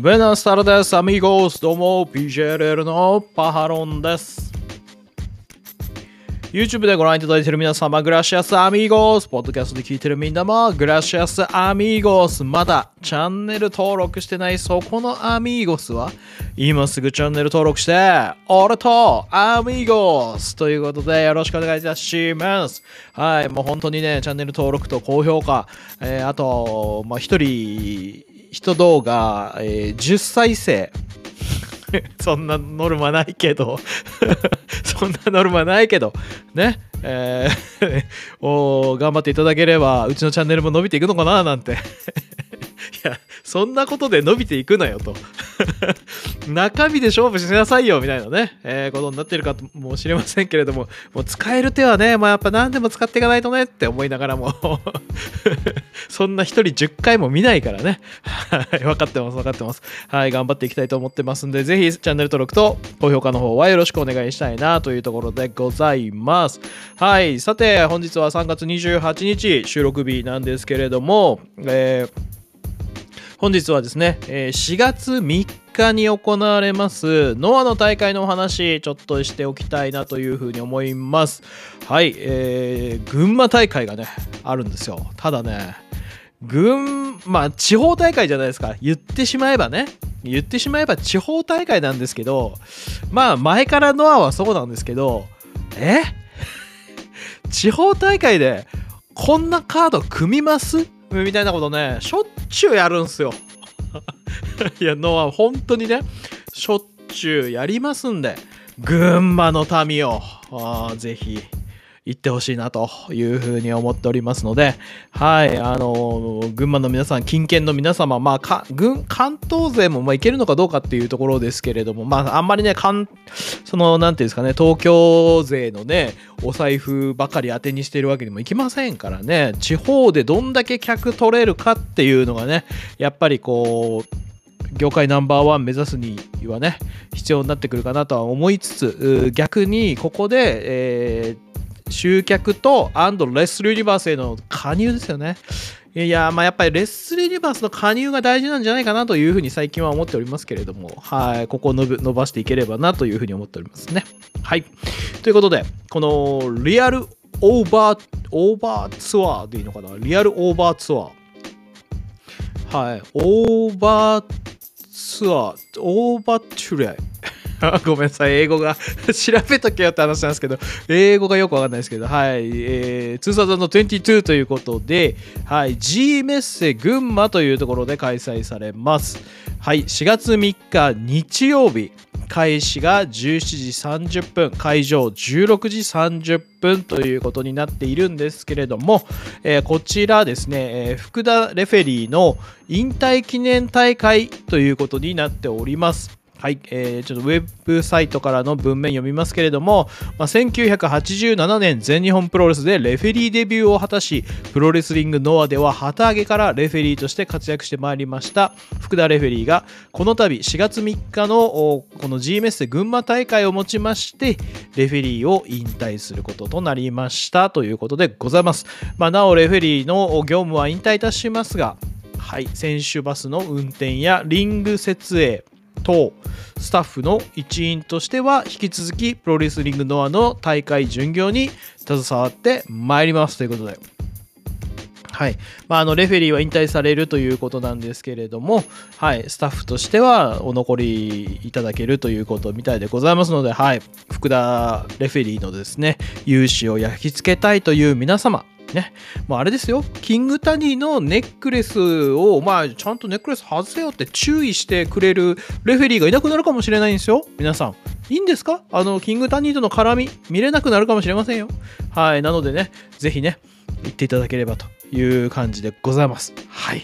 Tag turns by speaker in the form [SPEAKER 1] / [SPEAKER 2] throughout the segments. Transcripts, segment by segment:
[SPEAKER 1] ベナスタルです、アミゴス。どうも、PJLL のパハロンです。YouTube でご覧いただいている皆様、グラシアスアミーゴス。ポッドキャストで聞いているみんなも、グラシアスアミーゴス。まだチャンネル登録してないそこのアミーゴスは、今すぐチャンネル登録して、俺とアミーゴスということでよろしくお願いいたします。はい、もう本当にね、チャンネル登録と高評価、えー、あと、まあ、一人、人動画、えー、10再生。そんなノルマないけど。そんなノルマないけど、ね、えー お頑張っていただければ、うちのチャンネルも伸びていくのかななんて。いや、そんなことで伸びていくなよと。中身で勝負しなさいよみたいなね、えー、ことになってるかもしれませんけれども、もう使える手はね、まあ、やっぱ何でも使っていかないとねって思いながらも そんな一人10回も見ないからね。はい、分かってます、分かってます。はい、頑張っていきたいと思ってますんで、ぜひチャンネル登録と高評価の方はよろしくお願いしたいなというところでございます。はい、さて、本日は3月28日収録日なんですけれども、えー本日はですね、4月3日に行われます。ノアの大会のお話ちょっとしておきたいなというふうに思います。はい、えー、群馬大会がねあるんですよ。ただね群まあ地方大会じゃないですか。言ってしまえばね。言ってしまえば地方大会なんですけどまあ前からノアはそうなんですけどえ？地方大会でこんなカード組みます？みたいなことね、しょっちゅうやるんすよ。いや、のは本当にね、しょっちゅうやりますんで、群馬の民を、ぜひ、行ってほしいなというふうに思っておりますので、はい、あの、群馬の皆さん、近県の皆様、まあ、か軍関東勢もまあいけるのかどうかっていうところですけれども、まあ、あんまりね、関その、なんていうんですかね、東京勢のね、お財布ばかり当てにしてるわけにもいきませんからね、地方でどんだけ客取れるかっていうのがね、やっぱりこう、業界ナンバーワン目指すにはね必要になってくるかなとは思いつつ逆にここで、えー、集客とアンドレッスルユニバースへの加入ですよね。いや、まあやっぱりレッスルユニバースの加入が大事なんじゃないかなというふうに最近は思っておりますけれども、はい、ここを伸ばしていければなというふうに思っておりますね。はい。ということで、このリアルオーバー、Overture でいいのかな？ Real Overture。はい。 Overture、オーバーチュレイ。ごめんなさい、英語が 調べとけよって話なんですけど、英語がよくわかんないですけど、はい、えー、2022ということで、はい、G メッセ群馬というところで開催されます。はい、4月3日日曜日、開始が17時30分、会場16時30分ということになっているんですけれども、えー、こちらですね、えー、福田レフェリーの引退記念大会ということになっております。はい、えー、ちょっとウェブサイトからの文面読みますけれども、まあ、1987年全日本プロレスでレフェリーデビューを果たし、プロレスリングノアでは旗揚げからレフェリーとして活躍してまいりました福田レフェリーが、この度4月3日のこの G メッセ群馬大会をもちまして、レフェリーを引退することとなりましたということでございます。まあ、なおレフェリーの業務は引退いたしますが、はい、選手バスの運転やリング設営、等スタッフの一員としては引き続きプロレスリングノアの大会巡業に携わってまいりますということで。はい。まあ、あのレフェリーは引退されるということなんですけれども、はい、スタッフとしてはお残りいただけるということみたいでございますので、はい、福田レフェリーのですね勇姿を焼き付けたいという皆様ね。もうあれですよ。キングタニーのネックレスを、まあ、ちゃんとネックレス外せよって注意してくれるレフェリーがいなくなるかもしれないんですよ。皆さん。いいんですか？あの、キングタニーとの絡み、見れなくなるかもしれませんよ。はい。なのでね、ぜひね、行っていただければという感じでございます。はい。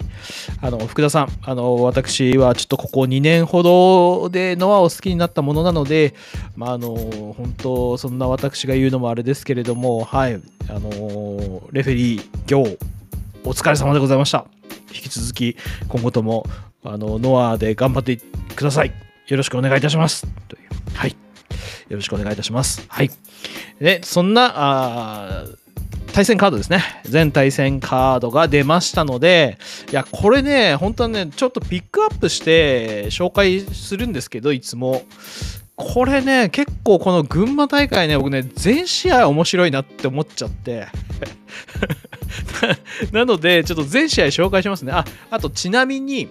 [SPEAKER 1] あの、福田さん、あの、私はちょっとここ2年ほどでノアを好きになったものなので、まあ、あの、本当、そんな私が言うのもあれですけれども、はい。あの、レフェリー業、お疲れ様でございました。引き続き、今後とも、あの、ノアで頑張ってください。よろしくお願いいたします。というはい。よろしくお願いいたします。はい。で、そんな、あ対戦カードですね。全対戦カードが出ましたので、いや、これね、本当はね、ちょっとピックアップして紹介するんですけど、いつも。これね、結構この群馬大会ね、僕ね、全試合面白いなって思っちゃって。なので、ちょっと全試合紹介しますね。あ、あとちなみに、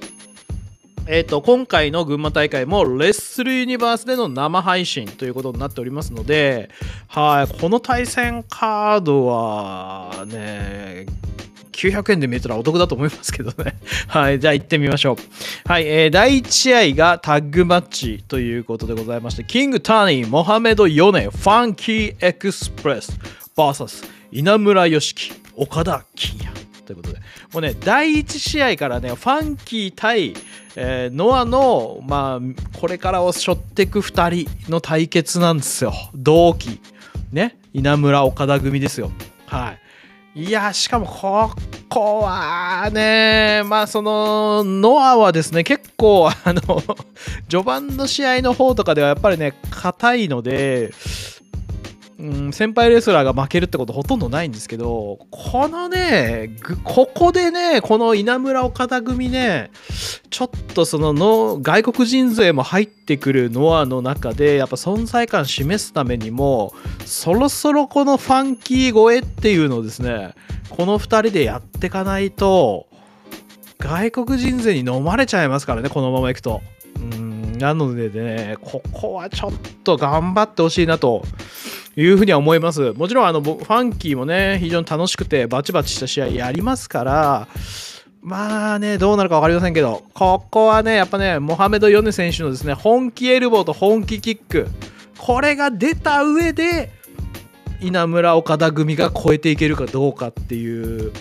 [SPEAKER 1] えっ、と、今回の群馬大会もレッスルユニバースでの生配信ということになっておりますので、はい、この対戦カードはね、900円で見えたらお得だと思いますけどね。はい、じゃあ行ってみましょう。はい、えー、第1試合がタッグマッチということでございまして、キング・タニー、モハメド・ヨネ、ファンキー・エクスプレス、VS 稲村良樹、岡田金也。ということで、もうね、第1試合からね、ファンキー対、えー、ノアの、まあ、これからを背負っていく2人の対決なんですよ。同期。ね。稲村岡田組ですよ。はい。いや、しかも、ここはね、まあ、その、ノアはですね、結構、あの、序盤の試合の方とかではやっぱりね、硬いので、うん、先輩レスラーが負けるってことほとんどないんですけど、このね、ここでね、この稲村岡田組ね、ちょっとそのの外国人勢も入ってくるノアの中で、やっぱ存在感示すためにも、そろそろこのファンキー超えっていうのをですね、この2人でやっていかないと、外国人勢に飲まれちゃいますからね、このままいくと。うんなのでね、ここはちょっと頑張ってほしいなというふうには思います。もちろんあのファンキーもね、非常に楽しくてバチバチした試合やりますから、まあね、どうなるか分かりませんけど、ここはね、やっぱね、モハメド・ヨネ選手のですね、本気エルボーと本気キック、これが出た上で、稲村岡田組が超えていけるかどうかっていう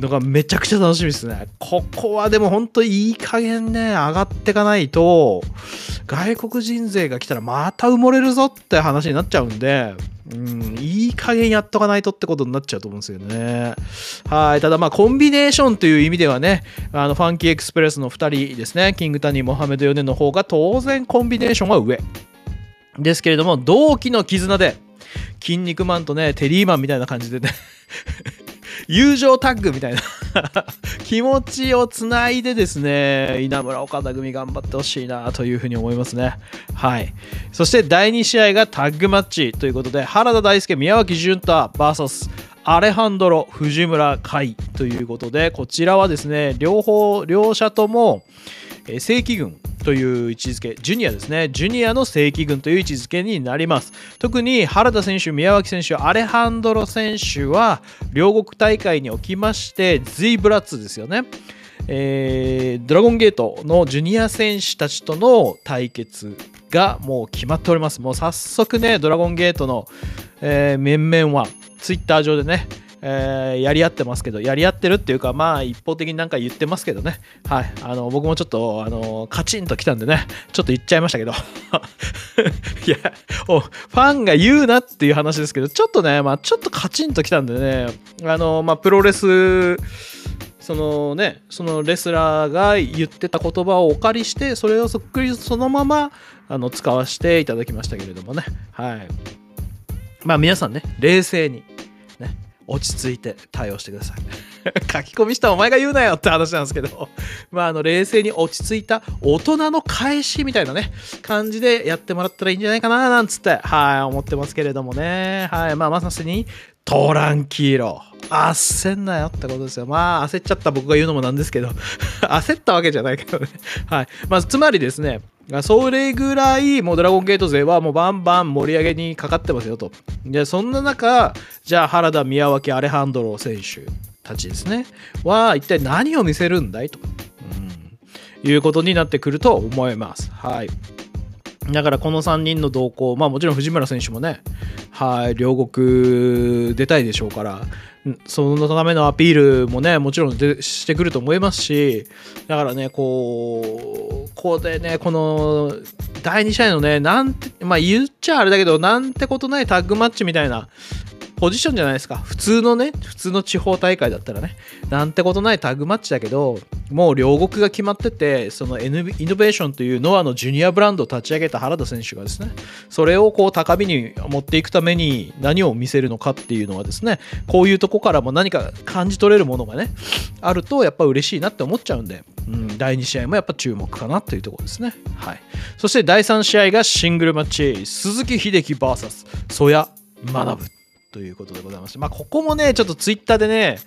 [SPEAKER 1] のがめちゃくちゃ楽しみですね。ここはでも本当いい加減ね、上がってかないと、外国人勢が来たらまた埋もれるぞって話になっちゃうんで、うん、いい加減やっとかないとってことになっちゃうと思うんですよね。はい。ただまあコンビネーションという意味ではね、あのファンキーエクスプレスの2人ですね、キングタニー、モハメド・ヨネの方が当然コンビネーションは上。ですけれども、同期の絆で、筋肉マンとね、テリーマンみたいな感じでね友情タッグみたいな 気持ちをつないでですね、稲村岡田組頑張ってほしいなというふうに思いますね。はい。そして第2試合がタッグマッチということで、原田大輔、宮脇潤太 VS アレハンドロ、藤村海ということで、こちらはですね、両方、両者とも、正規軍という位置づけ、ジュニアですね、ジュニアの正規軍という位置づけになります。特に原田選手、宮脇選手、アレハンドロ選手は、両国大会におきまして、Z ブラッツですよね。えー、ドラゴンゲートのジュニア選手たちとの対決がもう決まっております。もう早速ね、ドラゴンゲートの、えー、面々は、ツイッター上でね、えー、やり合ってますけど、やり合ってるっていうか、まあ、一方的になんか言ってますけどね。はい。あの、僕もちょっと、あの、カチンときたんでね、ちょっと言っちゃいましたけど。いや、お、ファンが言うなっていう話ですけど、ちょっとね、まあ、ちょっとカチンときたんでね、あの、まあ、プロレス、そのね、そのレスラーが言ってた言葉をお借りして、それをそっくりそのまま、あの、使わせていただきましたけれどもね。はい。まあ、皆さんね、冷静に、落ち着いて対応してください。書き込みしたお前が言うなよって話なんですけど、まあ、あの、冷静に落ち着いた大人の返しみたいなね、感じでやってもらったらいいんじゃないかな、なんつって、はい、思ってますけれどもね。はい、まあ、まさに、トランキーロ。焦んなよってことですよ。まあ、焦っちゃった僕が言うのもなんですけど、焦ったわけじゃないけどね。はい。まあ、つまりですね、それぐらいもうドラゴンゲート勢はもうバンバン盛り上げにかかってますよと。で、そんな中、じゃあ原田、宮脇、アレハンドロ選手たちですね、は一体何を見せるんだい？と、うん、いうことになってくると思います。はい。だからこの3人の動向、まあもちろん藤村選手もね、はい、両国出たいでしょうから、そのためのアピールもね、もちろんしてくると思いますし、だからね、こう、こでね、この第2試合のね、なんて、まあ言っちゃあれだけど、なんてことないタッグマッチみたいなポジションじゃないですか。普通のね、普通の地方大会だったらね、なんてことないタグマッチだけど、もう両国が決まってて、その N イノベーションというノアのジュニアブランドを立ち上げた原田選手がですね、それをこう高みに持っていくために何を見せるのかっていうのはですね、こういうとこからも何か感じ取れるものがね、あるとやっぱ嬉しいなって思っちゃうんで、うん、第2試合もやっぱ注目かなというところですね。はい。そして第3試合がシングルマッチ、鈴木秀樹 VS 曽谷学ということでございまして、まあ、ここもね、ちょっとツイッターでね、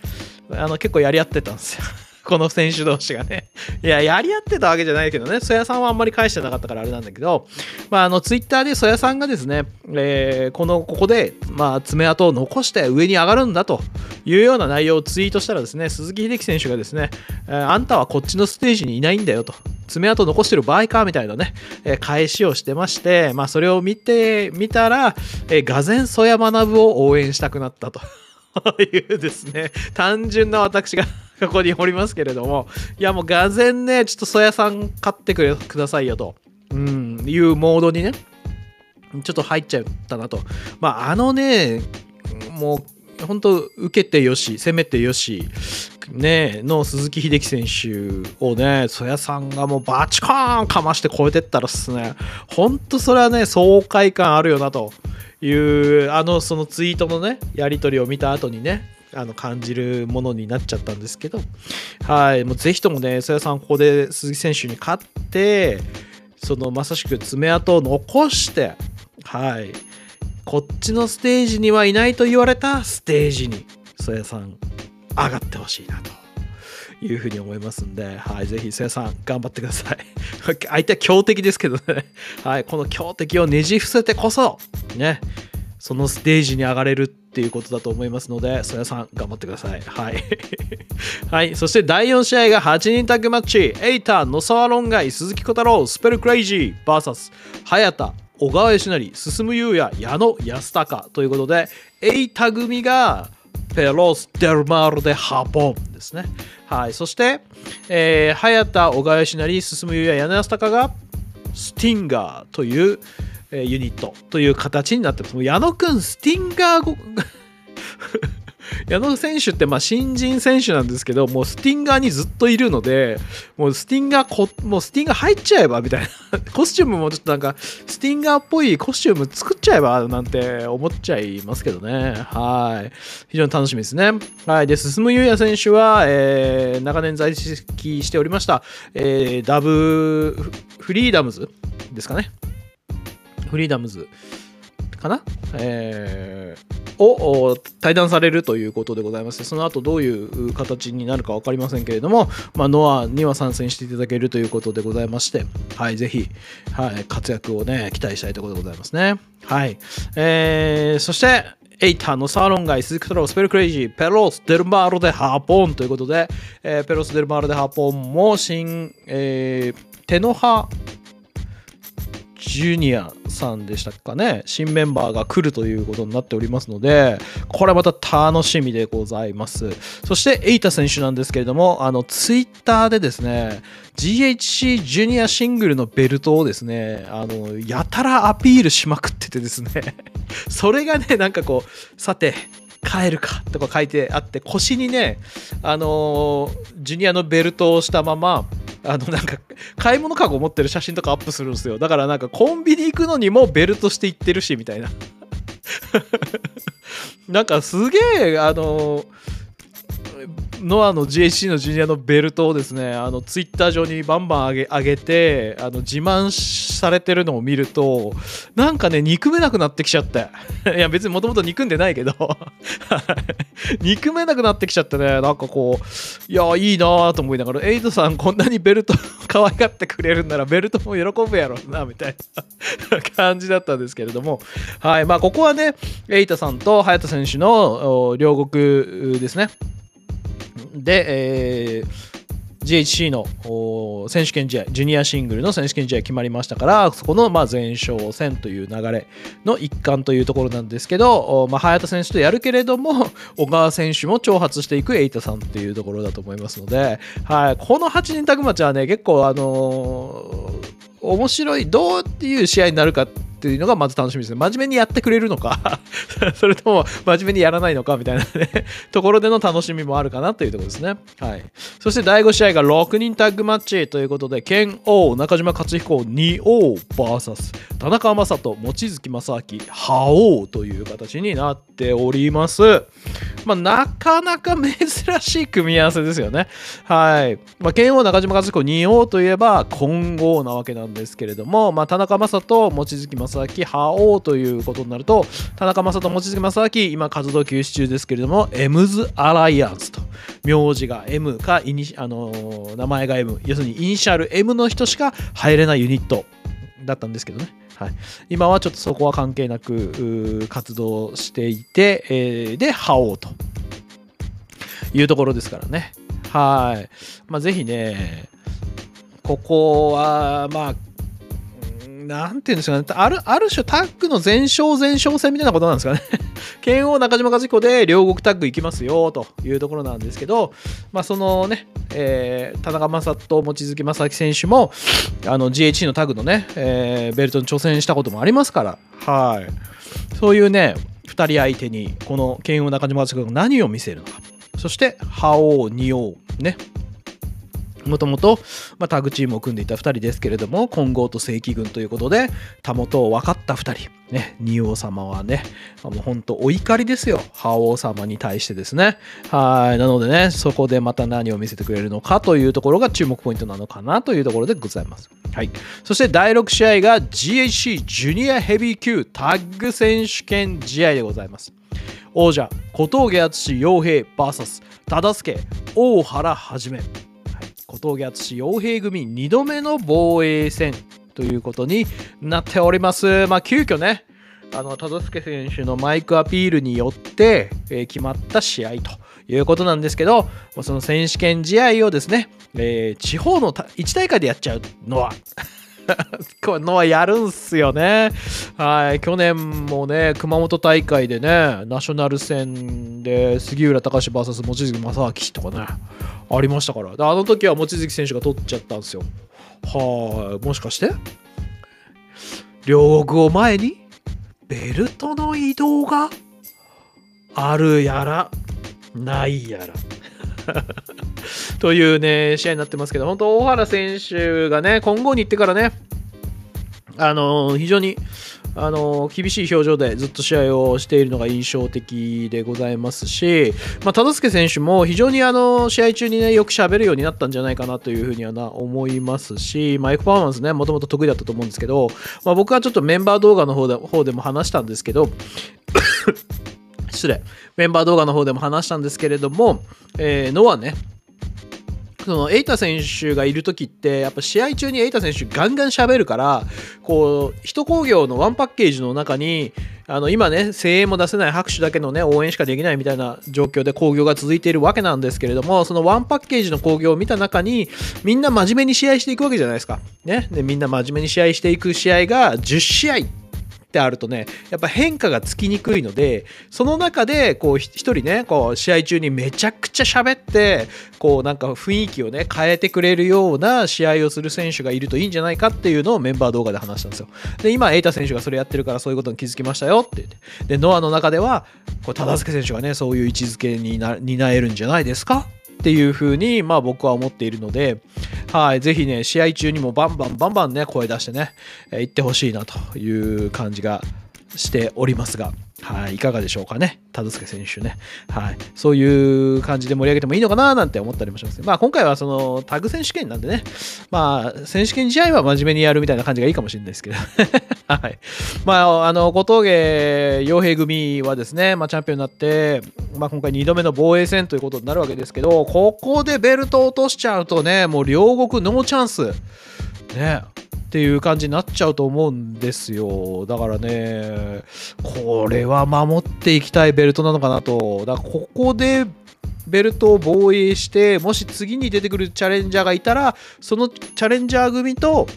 [SPEAKER 1] あの結構やり合ってたんですよ。この選手同士がね。いや、やり合ってたわけじゃないけどね、曽谷さんはあんまり返してなかったからあれなんだけど、まあ、あの、ツイッターで曽谷さんがですね、えー、この、ここで、まあ、爪痕を残して上に上がるんだというような内容をツイートしたらですね、鈴木秀樹選手がですね、えー、あんたはこっちのステージにいないんだよと。爪痕残してる場合かみたいなね、えー、返しをしてまして、まあ、それを見てみたら、えー、がぜん曽谷学を応援したくなったと。いうですね、単純な私がここにおりますけれども、いやもうがぜんね、ちょっと曽谷さん買ってくれくださいよと、うん、いうモードにね、ちょっと入っちゃったなと。まあ、あのね、もう、本当受けてよし、攻めてよし、ね、の鈴木秀樹選手をね、曽谷さんがもうバチコーンかまして超えてったらっすね、本当それはね、爽快感あるよなというあのそのツイートのねやり取りを見た後にねあの感じるものになっちゃったんですけど、はい、もうぜひともね、曽谷さん、ここで鈴木選手に勝って、そのまさしく爪痕を残して、はい、こっちのステージにはいないと言われたステージに、曽谷さん、上がってほしいなと。いうふうに思いますんで、はい、ぜひ、せやさん、頑張ってください。相手は強敵ですけどね、はい、この強敵をねじ伏せてこそ、ね、そのステージに上がれるっていうことだと思いますので、そやさん、頑張ってください。はい。はい。そして第4試合が8人タッグマッチ、エイター、野沢論外、鈴木小太郎、スペルクレイジー、VS、早田、小川義成、進優也、矢野安隆ということで、エイタ組が、ペロス・デルマール・でハポンですね。はい。そして、えー、早田、小川義成、進優也、矢野安隆が、スティンガーという、えユニットという形になってます。矢野くん、スティンガー 矢野選手ってまあ新人選手なんですけど、もうスティンガーにずっといるので、もうスティンガーこ、もうスティンガー入っちゃえばみたいな、コスチュームもちょっとなんか、スティンガーっぽいコスチューム作っちゃえばなんて思っちゃいますけどね。はい。非常に楽しみですね。はい。で、進祐哉選手は、えー、長年在籍しておりました、えー、ダブフリーダムズですかね。フリーダムズかな、えー、を対談されるということでございましてその後どういう形になるか分かりませんけれども、まあ、ノアには参戦していただけるということでございまして、はい、ぜひ、はい、活躍をね、期待したいところでございますね。はい。えー、そして、エイターのサーロン街、鈴木太郎、スペルクレイジー、ペロス・デルマーロ・でハーポンということで、えー、ペロス・デルマーロ・でハーポンも新、えー、テノハジュニアさんでしたかね、新メンバーが来るということになっておりますので、これまた楽しみでございます。そして、エイタ選手なんですけれども、あの、ツイッターでですね、GHC ジュニアシングルのベルトをですね、あの、やたらアピールしまくっててですね、それがね、なんかこう、さて、帰るかとか書いてあって腰にねあの、ジュニアのベルトをしたままあのなんか買い物かご持ってる写真とかアップするんですよ。だからなんかコンビニ行くのにもベルトして行ってるしみたいな。なんかすげえあのノアの GHC のジュニアのベルトをですねあのツイッター上にバンバン上げ上げてあの自慢されてるのを見るとなんかね憎めなくなってきちゃって。いや別にもともと憎んでないけど。憎めなくなってきちゃってねなんかこういやいいなと思いながらエイトさんこんなにベルト可愛がってくれるんならベルトも喜ぶやろうなみたいな 感じだったんですけれども。はいまあここはねエイトさんと早田選手の両国ですね。で、えー、GHC の選手権試合、ジュニアシングルの選手権試合決まりましたから、そこのま前哨戦という流れの一環というところなんですけど、まあ、早田選手とやるけれども、小川選手も挑発していくエイタさんっていうところだと思いますので、はい、この8人タグマチはね、結構、あのー、面白い、どうっていう試合になるかっていうのがまず楽しみですね。真面目にやってくれるのか それとも真面目にやらないのかみたいなね ところでの楽しみもあるかなというところですね。はい。そして第5試合が6人タッグマッチということで、剣王、中島克彦、二王 VS 田中将人、望月正明、覇王という形になっております。まあ、なかなか珍しい組み合わせですよね。はい。まあ、剣王、中島克彦、二王といえば混合なわけなんですけれども、まあ、田中将人、望月正明、覇王ということになると、田中将人、望月正明、今活動休止中ですけれども、エムズ・アライアンスと。名字が M かイニ、あのー、名前が M、要するにイニシャル M の人しか入れないユニットだったんですけどね。はい、今はちょっとそこは関係なく活動していて、えー、で、覇王というところですからね。はい。まあ、ぜひね、ここは、まあ、なんていうんですかね、あるある種タッグの前哨前哨戦みたいなことなんですかね。剣王中島和彦で両国タッグ行きますよというところなんですけど、まあ、そのね、えー、田中将人、望月正明選手もあの GHC のタッグのね、えー、ベルトに挑戦したこともありますから、はい、そういうね、2人相手にこの剣王中島和彦が何を見せるのか、そして覇王、二王、ね、もともと、まあ、タグチームを組んでいた2人ですけれども、金剛と正規軍ということで、たもとを分かった2人。ね、仁王様はね、もう本当お怒りですよ。覇王様に対してですね。はい。なのでね、そこでまた何を見せてくれるのかというところが注目ポイントなのかなというところでございます。はい。そして第6試合が GHC ジュニアヘビー級タッグ選手権試合でございます。王者、小峠敦洋平 VS 忠助大原はじめ。小峠敦洋平組2度目の防衛戦ということになっております。まあ、急遽ね、あの、忠助選手のマイクアピールによって、えー、決まった試合ということなんですけど、その選手権試合をですね、えー、地方の1大会でやっちゃうのは このはやるんすよね。はい。去年もね、熊本大会でね、ナショナル戦で杉浦隆 VS 望月正明とかね、ありましたから。あの時は望月選手が取っちゃったんですよ。はい。もしかして？両国を前にベルトの移動があるやらないやら。というね、試合になってますけど、本当、大原選手がね、今後に行ってからね、あの非常にあの厳しい表情でずっと試合をしているのが印象的でございますし、まあ、忠助選手も非常にあの試合中に、ね、よく喋るようになったんじゃないかなというふうにはな思いますし、マイクパフォーマンスね、もともと得意だったと思うんですけど、まあ、僕はちょっとメンバー動画の方で方でも話したんですけど、失礼、メンバー動画の方でも話したんですけれども、えー、ノアね、そのエイタ選手がいる時ってやっぱ試合中にエイタ選手ガンガン喋るからこう一工業のワンパッケージの中にあの今ね声援も出せない拍手だけのね応援しかできないみたいな状況で興行が続いているわけなんですけれどもそのワンパッケージの興行を見た中にみんな真面目に試合していくわけじゃないですか。ね、でみんな真面目に試合していく試合が10試合ってあるとねやっぱ変化がつきにくいのでその中でこう一人ねこう試合中にめちゃくちゃ喋ってこうなんか雰囲気をね変えてくれるような試合をする選手がいるといいんじゃないかっていうのをメンバー動画で話したんですよ。で今エイタ選手がそれやってるからそういうことに気づきましたよって言って。でノアの中ではこう忠助選手がねそういう位置づけにな担えるんじゃないですかっていう風に、まあ僕は思っているので、はい、ぜひね、試合中にもバンバンバンバンね、声出してね、えー、行ってほしいなという感じがしておりますが、はい、いかがでしょうかね。田助選手ね。はい。そういう感じで盛り上げてもいいのかななんて思ったりもします。まあ今回はそのタグ選手権なんでね、まあ選手権試合は真面目にやるみたいな感じがいいかもしれないですけど。はい。まああの、小峠洋平組はですね、まあチャンピオンになって、まあ今回2度目の防衛戦ということになるわけですけど、ここでベルトを落としちゃうとね、もう両国ノーチャンス。ね。っていう感じになっちゃうと思うんですよ。だからね、これは守っていきたいベルトなのかなと。だからここでベルトを防衛して、もし次に出てくるチャレンジャーがいたら、そのチャレンジャー組と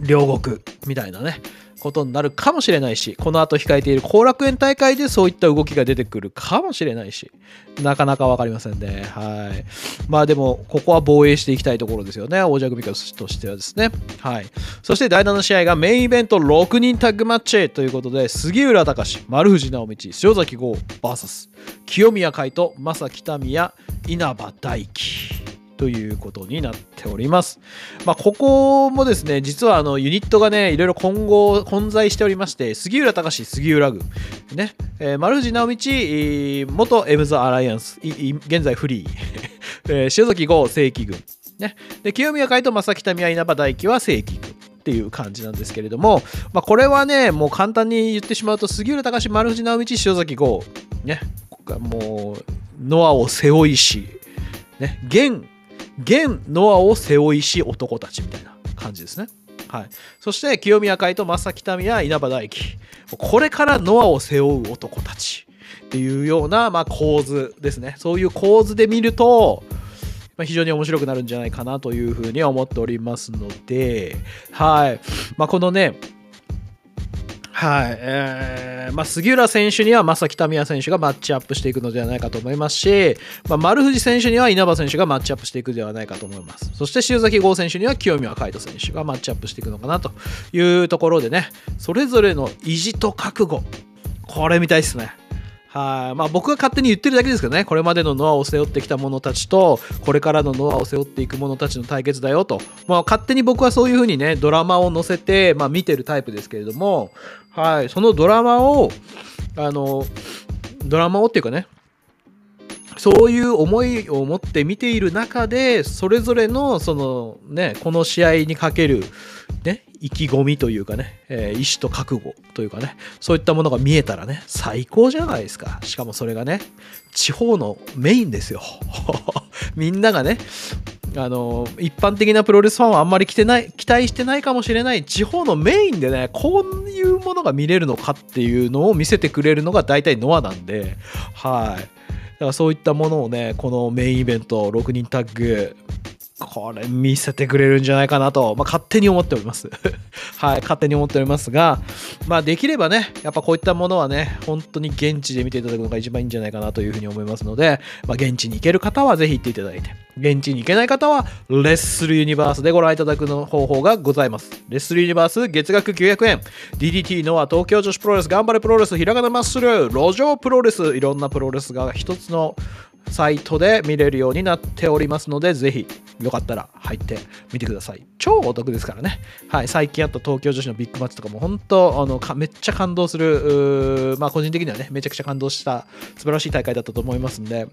[SPEAKER 1] 両国みたいなね。ことになるかもしれないし、この後控えている後楽園大会でそういった動きが出てくるかもしれないし、なかなか分かりませんね。はい。まあでも、ここは防衛していきたいところですよね。王者組としてはですね。はい。そして第7試合がメインイベント6人タッグマッチということで、杉浦隆、丸藤直道、塩崎豪 VS、清宮海斗、正北宮、稲葉大輝。ということになっております。まあ、ここもですね、実はあのユニットがね、いろいろ混合、混在しておりまして、杉浦隆、杉浦軍、ね、えー、丸藤直道、元エムズ・アライアンス、現在フリー、えー、塩崎豪、正規軍、ね、で清宮海と正北宮稲葉大輝は正規軍。っていう感じなんですけれども、まあ、これはね、もう簡単に言ってしまうと、杉浦隆、丸藤直道、塩崎豪、ね、もう、ノアを背負いし、ね、現現ノアを背負いし男たちみたいな感じですね。はい、そして清宮海と正北宮稲葉大輝これからノアを背負う男たちっていうような、まあ、構図ですね。そういう構図で見ると、まあ、非常に面白くなるんじゃないかなというふうに思っておりますので、はい。まあ、このねはい。えー、まあ、杉浦選手には正木民也選手がマッチアップしていくのではないかと思いますし、まあ、丸藤選手には稲葉選手がマッチアップしていくのではないかと思います。そして塩崎豪選手には清宮海斗選手がマッチアップしていくのかなというところでね、それぞれの意地と覚悟、これ見たいですね。はいまあ、僕が勝手に言ってるだけですけどね、これまでのノアを背負ってきた者たちと、これからのノアを背負っていく者たちの対決だよと、まあ、勝手に僕はそういうふうにね、ドラマを載せて、まあ、見てるタイプですけれども、はい、そのドラマを、あの、ドラマをっていうかね、そういう思いを持って見ている中で、それぞれの、そのね、この試合にかける、ね、意気込みというかね、えー、意志と覚悟というかね、そういったものが見えたらね、最高じゃないですか。しかもそれがね、地方のメインですよ。みんながね、あの、一般的なプロレスファンはあんまり来てない、期待してないかもしれない地方のメインでね、こういうものが見れるのかっていうのを見せてくれるのが大体ノアなんで、はい。だからそういったものをね、このメインイベント、6人タッグ、これ見せてくれるんじゃないかなと、まあ、勝手に思っております。はい、勝手に思っておりますが、まあ、できればね、やっぱこういったものはね、本当に現地で見ていただくのが一番いいんじゃないかなというふうに思いますので、まあ、現地に行ける方はぜひ行っていただいて、現地に行けない方は、レッスルユニバースでご覧いただくの方法がございます。レッスルユニバース、月額900円。DDT のは東京女子プロレス、頑張れプロレス、ひらがなマッスル、路上プロレス、いろんなプロレスが一つのサイトで見れるようになっておりますので、ぜひよかったら入ってみてください。超お得ですからね。はい、最近あった東京女子のビッグマッチとかも本当、あのめっちゃ感動する、まあ個人的にはね、めちゃくちゃ感動した素晴らしい大会だったと思いますんで、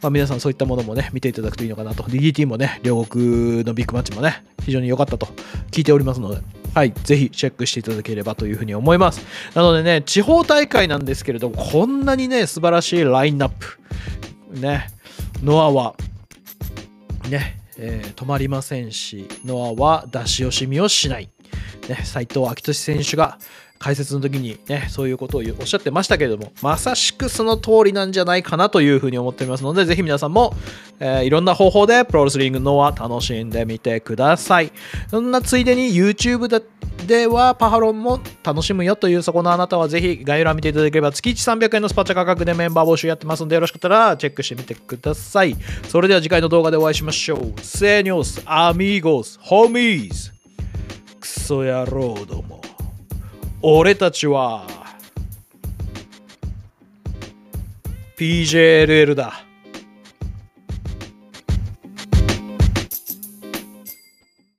[SPEAKER 1] まあ皆さんそういったものもね、見ていただくといいのかなと。DDT もね、両国のビッグマッチもね、非常に良かったと聞いておりますので、はい、ぜひチェックしていただければというふうに思います。なのでね、地方大会なんですけれども、こんなにね、素晴らしいラインナップ。ね、ノアは、ね、えー、止まりませんし、ノアは出し惜しみをしない。ね、斉藤昭俊選手が解説の時にね、そういうことをおっしゃってましたけれども、まさしくその通りなんじゃないかなというふうに思っておりますので、ぜひ皆さんも、えー、いろんな方法でプロレスリングのは楽しんでみてください。そんなついでに YouTube ではパハロンも楽しむよというそこのあなたはぜひ概要欄見ていただければ月1300円のスパチャ価格でメンバー募集やってますのでよろしかったらチェックしてみてください。それでは次回の動画でお会いしましょう。セニョス、アミーゴス、ホミーズ、クソ野郎ども。俺たちは PJLL だ。